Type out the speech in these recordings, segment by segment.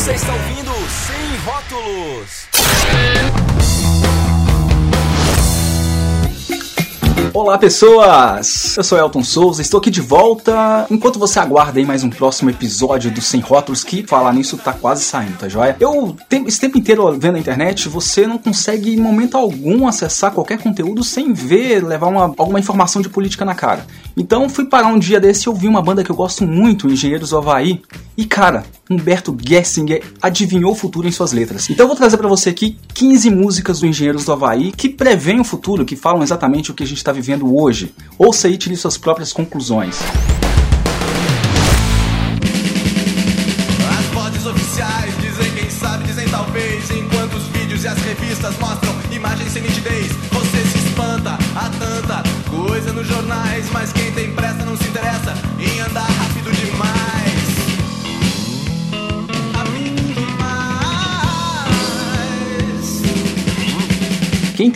Você está ouvindo Sem Rótulos. Olá pessoas! Eu sou Elton Souza, estou aqui de volta. Enquanto você aguarda aí mais um próximo episódio do Sem Rótulos, que falar nisso tá quase saindo, tá joia? Eu, esse tempo inteiro vendo a internet, você não consegue em momento algum acessar qualquer conteúdo sem ver, levar uma, alguma informação de política na cara. Então fui parar um dia desse e ouvi uma banda que eu gosto muito, Engenheiros do Havaí. E cara, Humberto Gessinger adivinhou o futuro em suas letras. Então eu vou trazer para você aqui 15 músicas do Engenheiros do Havaí que preveem o futuro, que falam exatamente o que a gente está vivendo hoje. Ouça e tire suas próprias conclusões.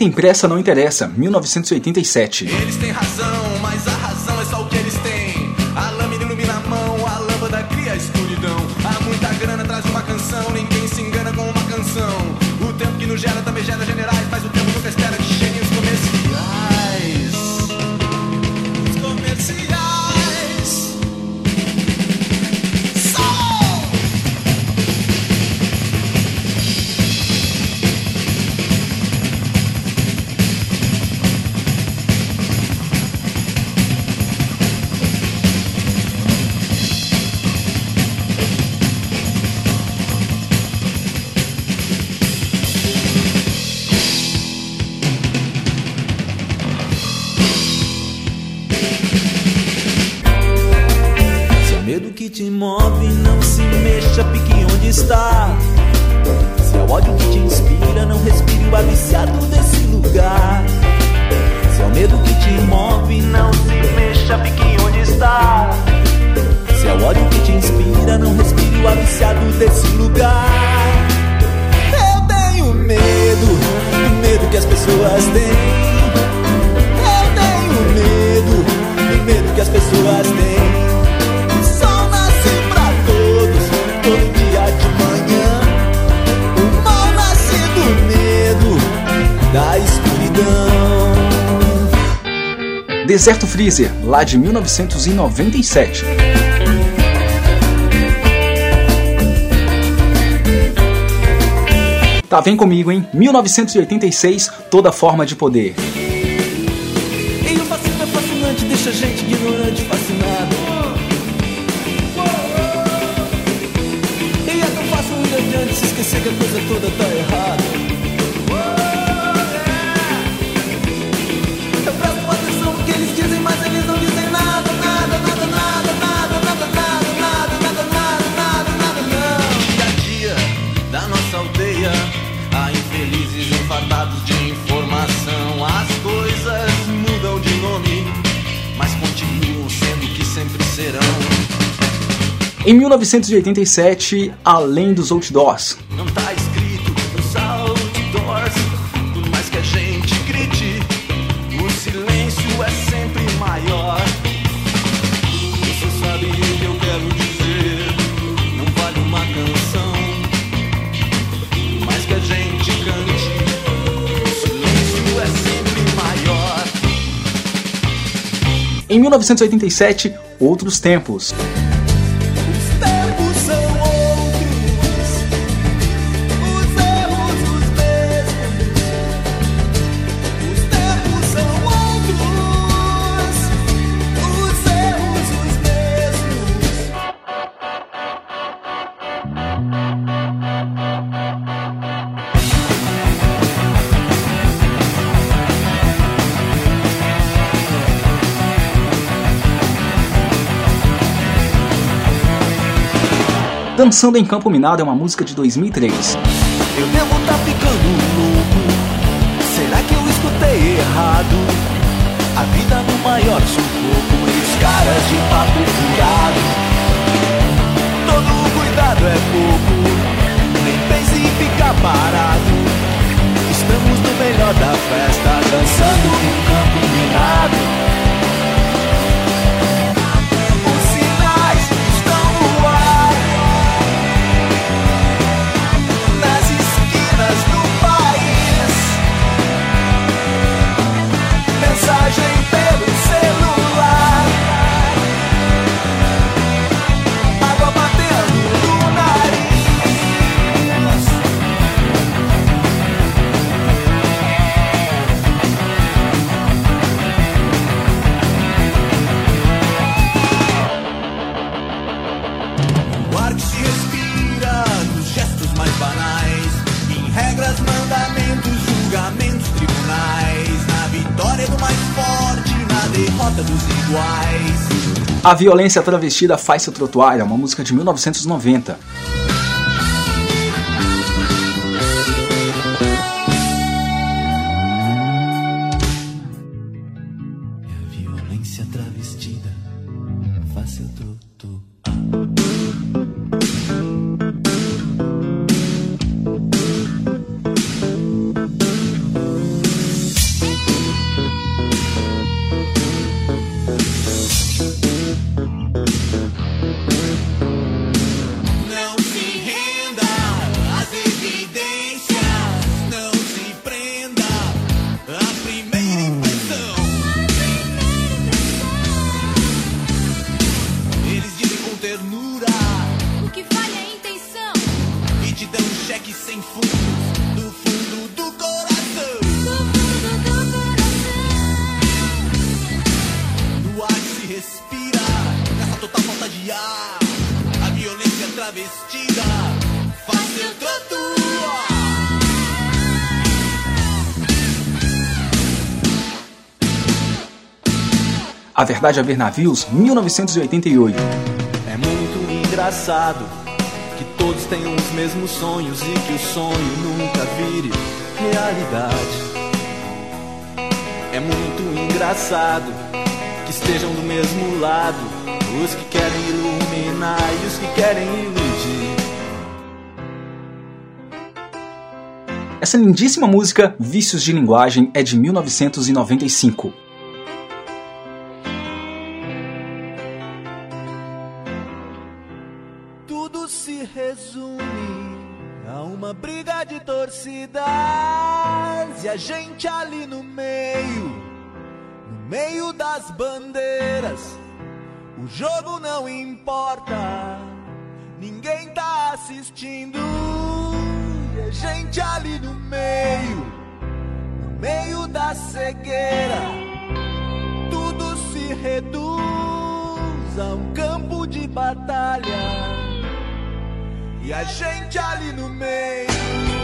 Tem pressa não interessa, 1987. Eles têm razão, mas a Deserto Freezer, lá de 1997. Tá, vem comigo, hein? 1986, Toda Forma de Poder. Em 1987, Além dos Outdoors. Não tá escrito nos outdoors, por mais que a gente grite, o silêncio é sempre maior. Você sabe o que eu quero dizer, não vale uma canção, por mais que a gente cante, o silêncio é sempre maior. Em 1987, Outros Tempos. Dançando em Campo Minado é uma música de 2003. Eu devo tá ficando louco. Será que eu escutei errado? A vida no maior sufoco e os caras de papo furado. Todo cuidado é pouco. Nem pense em ficar parado. Estamos no melhor da festa, dançando em campo minado. Rota dos iguais. A Violência Travestida Faz Seu Trotuário é uma música de 1990. A Verdade a Ver Navios, 1988. É muito engraçado que todos tenham os mesmos sonhos e que o sonho nunca vire realidade. É muito engraçado que estejam do mesmo lado os que querem iluminar e os que querem iludir. Essa lindíssima música, Vícios de Linguagem, é de 1995. E a gente ali no meio, no meio das bandeiras. O jogo não importa, ninguém tá assistindo. E a gente ali no meio, no meio da cegueira, tudo se reduz a um campo de batalha. E a gente ali no meio.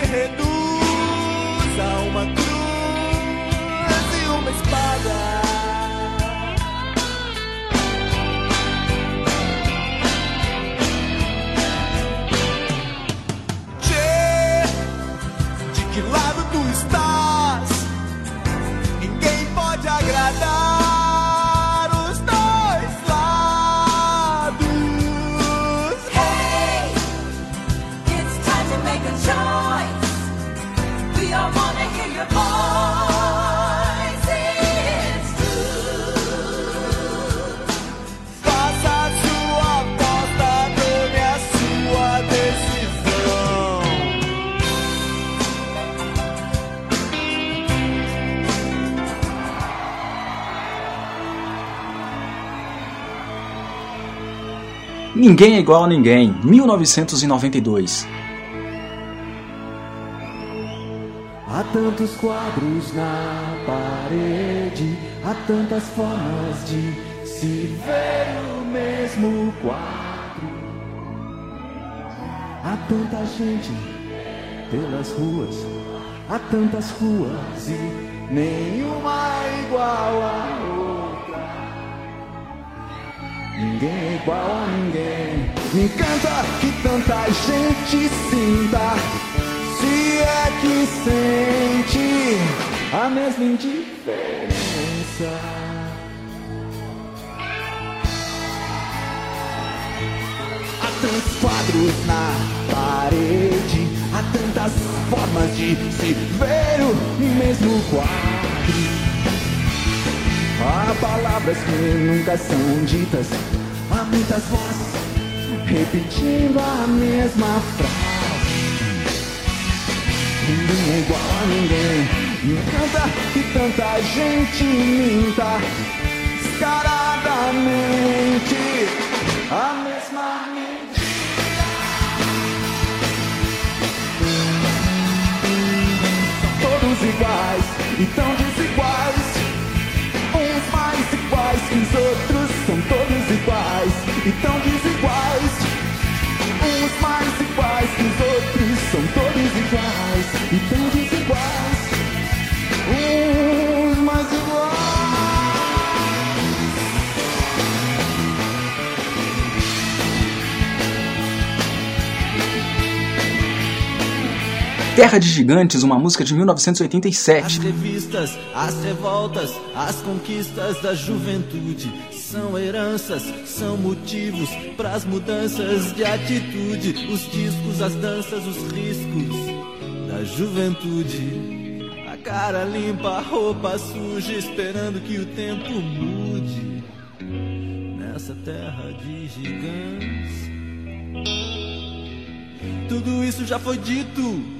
Tudo Ninguém é igual a ninguém, 1992. Há tantos quadros na parede, há tantas formas de se ver o mesmo quadro. Há tanta gente pelas ruas, há tantas ruas e nenhuma igual a Ninguém é igual a ninguém. Me encanta que tanta gente sinta. Se é que sente a mesma indiferença. Há tantos quadros na parede, há tantas formas de se ver o mesmo quadro. Há palavras que nunca são ditas, há muitas vozes repetindo a mesma frase. Ninguém é igual a ninguém. Me encanta que tanta gente minta descaradamente a mesma mentira. Todos iguais e tão que os outros são todos iguais e tão desiguais. Uns mais iguais que os outros Terra de Gigantes, uma música de As 1987. revistas, as revoltas, as conquistas da juventude são heranças, são motivos para as mudanças de atitude. Os discos, as danças, os riscos da juventude. A cara limpa, a roupa suja, esperando que o tempo mude nessa terra de gigantes. Tudo isso já foi dito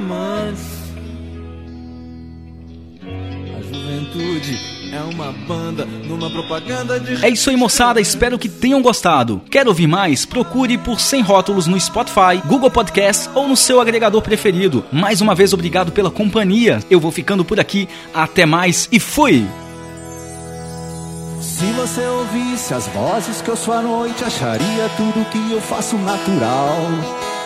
Por diamantes. A juventude é uma banda numa propaganda de É isso aí, moçada. Espero que tenham gostado. Quer ouvir mais? Procure por Sem Rótulos no Spotify, Google Podcast ou no seu agregador preferido. Mais uma vez, obrigado pela companhia. Eu vou ficando por aqui. Até mais e fui! Se você ouvisse as vozes que eu sou à noite, acharia tudo que eu faço natural.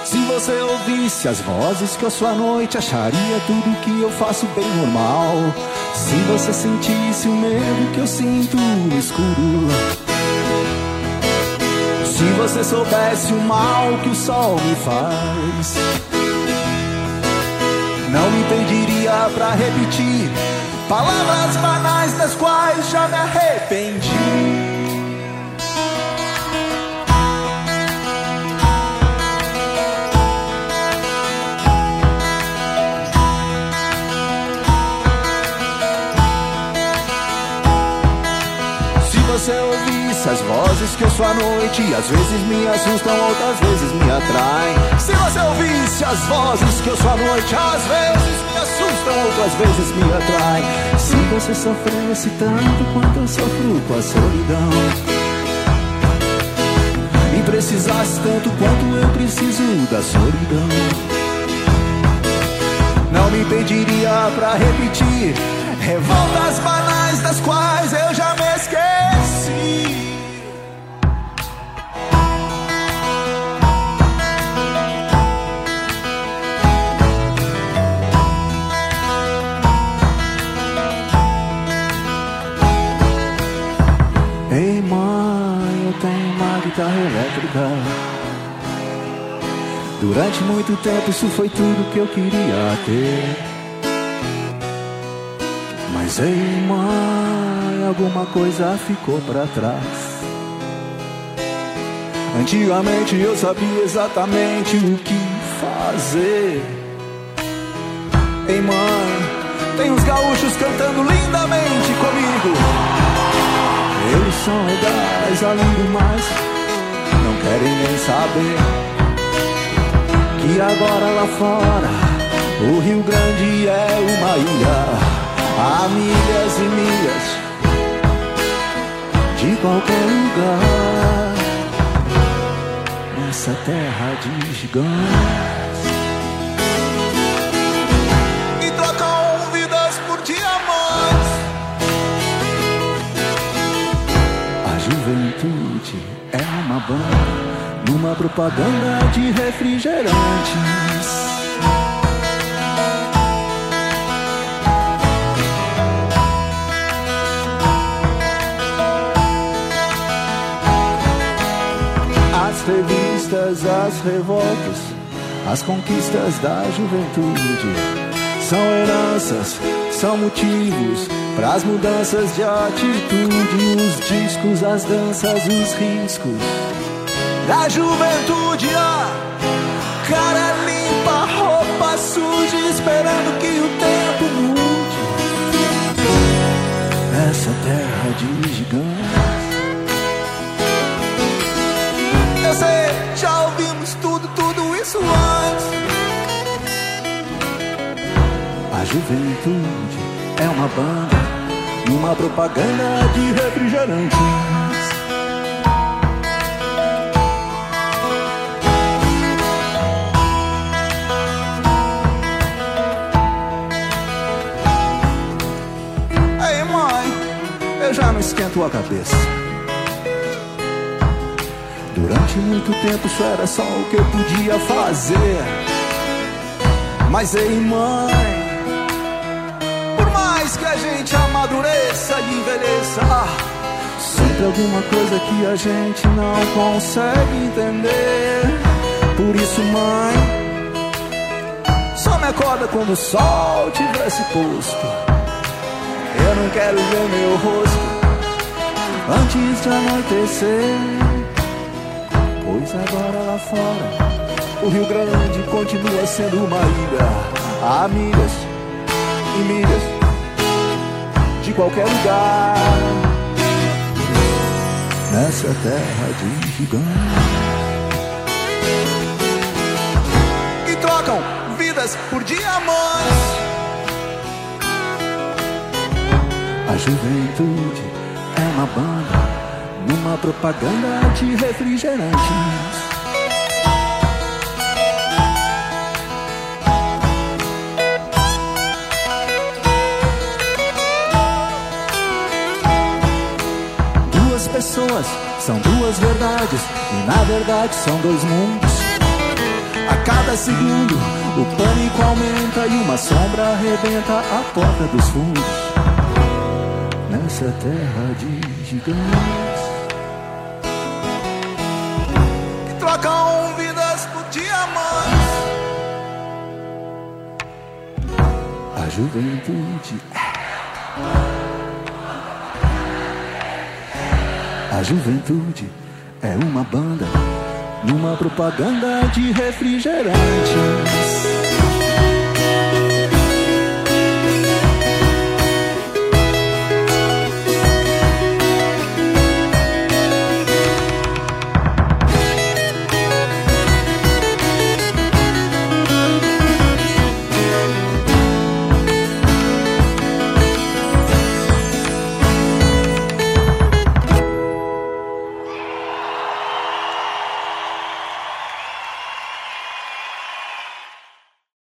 Se você ouvisse as vozes que eu sou à noite, acharia tudo que eu faço bem normal. Se você sentisse o medo que eu sinto no escuro. Se você soubesse o mal que o sol me faz. Não me pediria pra repetir palavras banais das quais já me arrependi. Ouvisse as vozes que eu sou à noite, às vezes me assustam, outras vezes me atraem. Se você ouvisse as vozes que eu sou à noite, às vezes me assustam, outras vezes me atraem. Se você sofresse tanto quanto eu sofro com a solidão. E precisasse tanto quanto eu preciso da solidão. Não me pediria pra repetir revoltas banais das quais eu guitarra elétrica Durante muito tempo isso foi tudo que eu queria ter. Mas ei, mãe, alguma coisa ficou para trás. Antigamente eu sabia exatamente o que fazer. Ei, mãe, tem os gaúchos cantando lindamente comigo. Eles são legais além do mais, querem nem saber que agora lá fora o Rio Grande é uma ilha, há milhas e milhas de qualquer lugar nessa terra de gigantes. E trocam vidas por diamantes. A juventude uma banda numa propaganda de refrigerantes. As revistas, as revoltas, as conquistas da juventude são heranças, são motivos para as mudanças de atitude, os discos, as danças, os riscos da juventude, ó. Cara limpa, roupa suja, esperando que o tempo mude. Essa terra de gigantes. Eu sei, já ouvimos tudo, tudo isso antes. A juventude uma banda numa propaganda de refrigerante. esquento a cabeça. Durante muito tempo isso era só o que eu podia fazer. Mas ei, mãe, amadureça e envelheça, sempre alguma coisa que a gente não consegue entender. Por isso, mãe, só me acorda quando o sol tivesse posto. Eu não quero ver meu rosto antes de anoitecer. Pois agora lá fora, o Rio Grande continua sendo uma ilha. Há milhas e milhas qualquer lugar. Nessa terra de gigantes. E trocam vidas por diamantes. A juventude é uma banda numa propaganda de refrigerantes. Duas são duas verdades e na verdade são dois mundos. A cada segundo o pânico aumenta e uma sombra arrebenta a porta dos fundos nessa terra de gigantes que trocam vidas por diamantes. A juventude. A juventude é uma banda numa propaganda de refrigerante.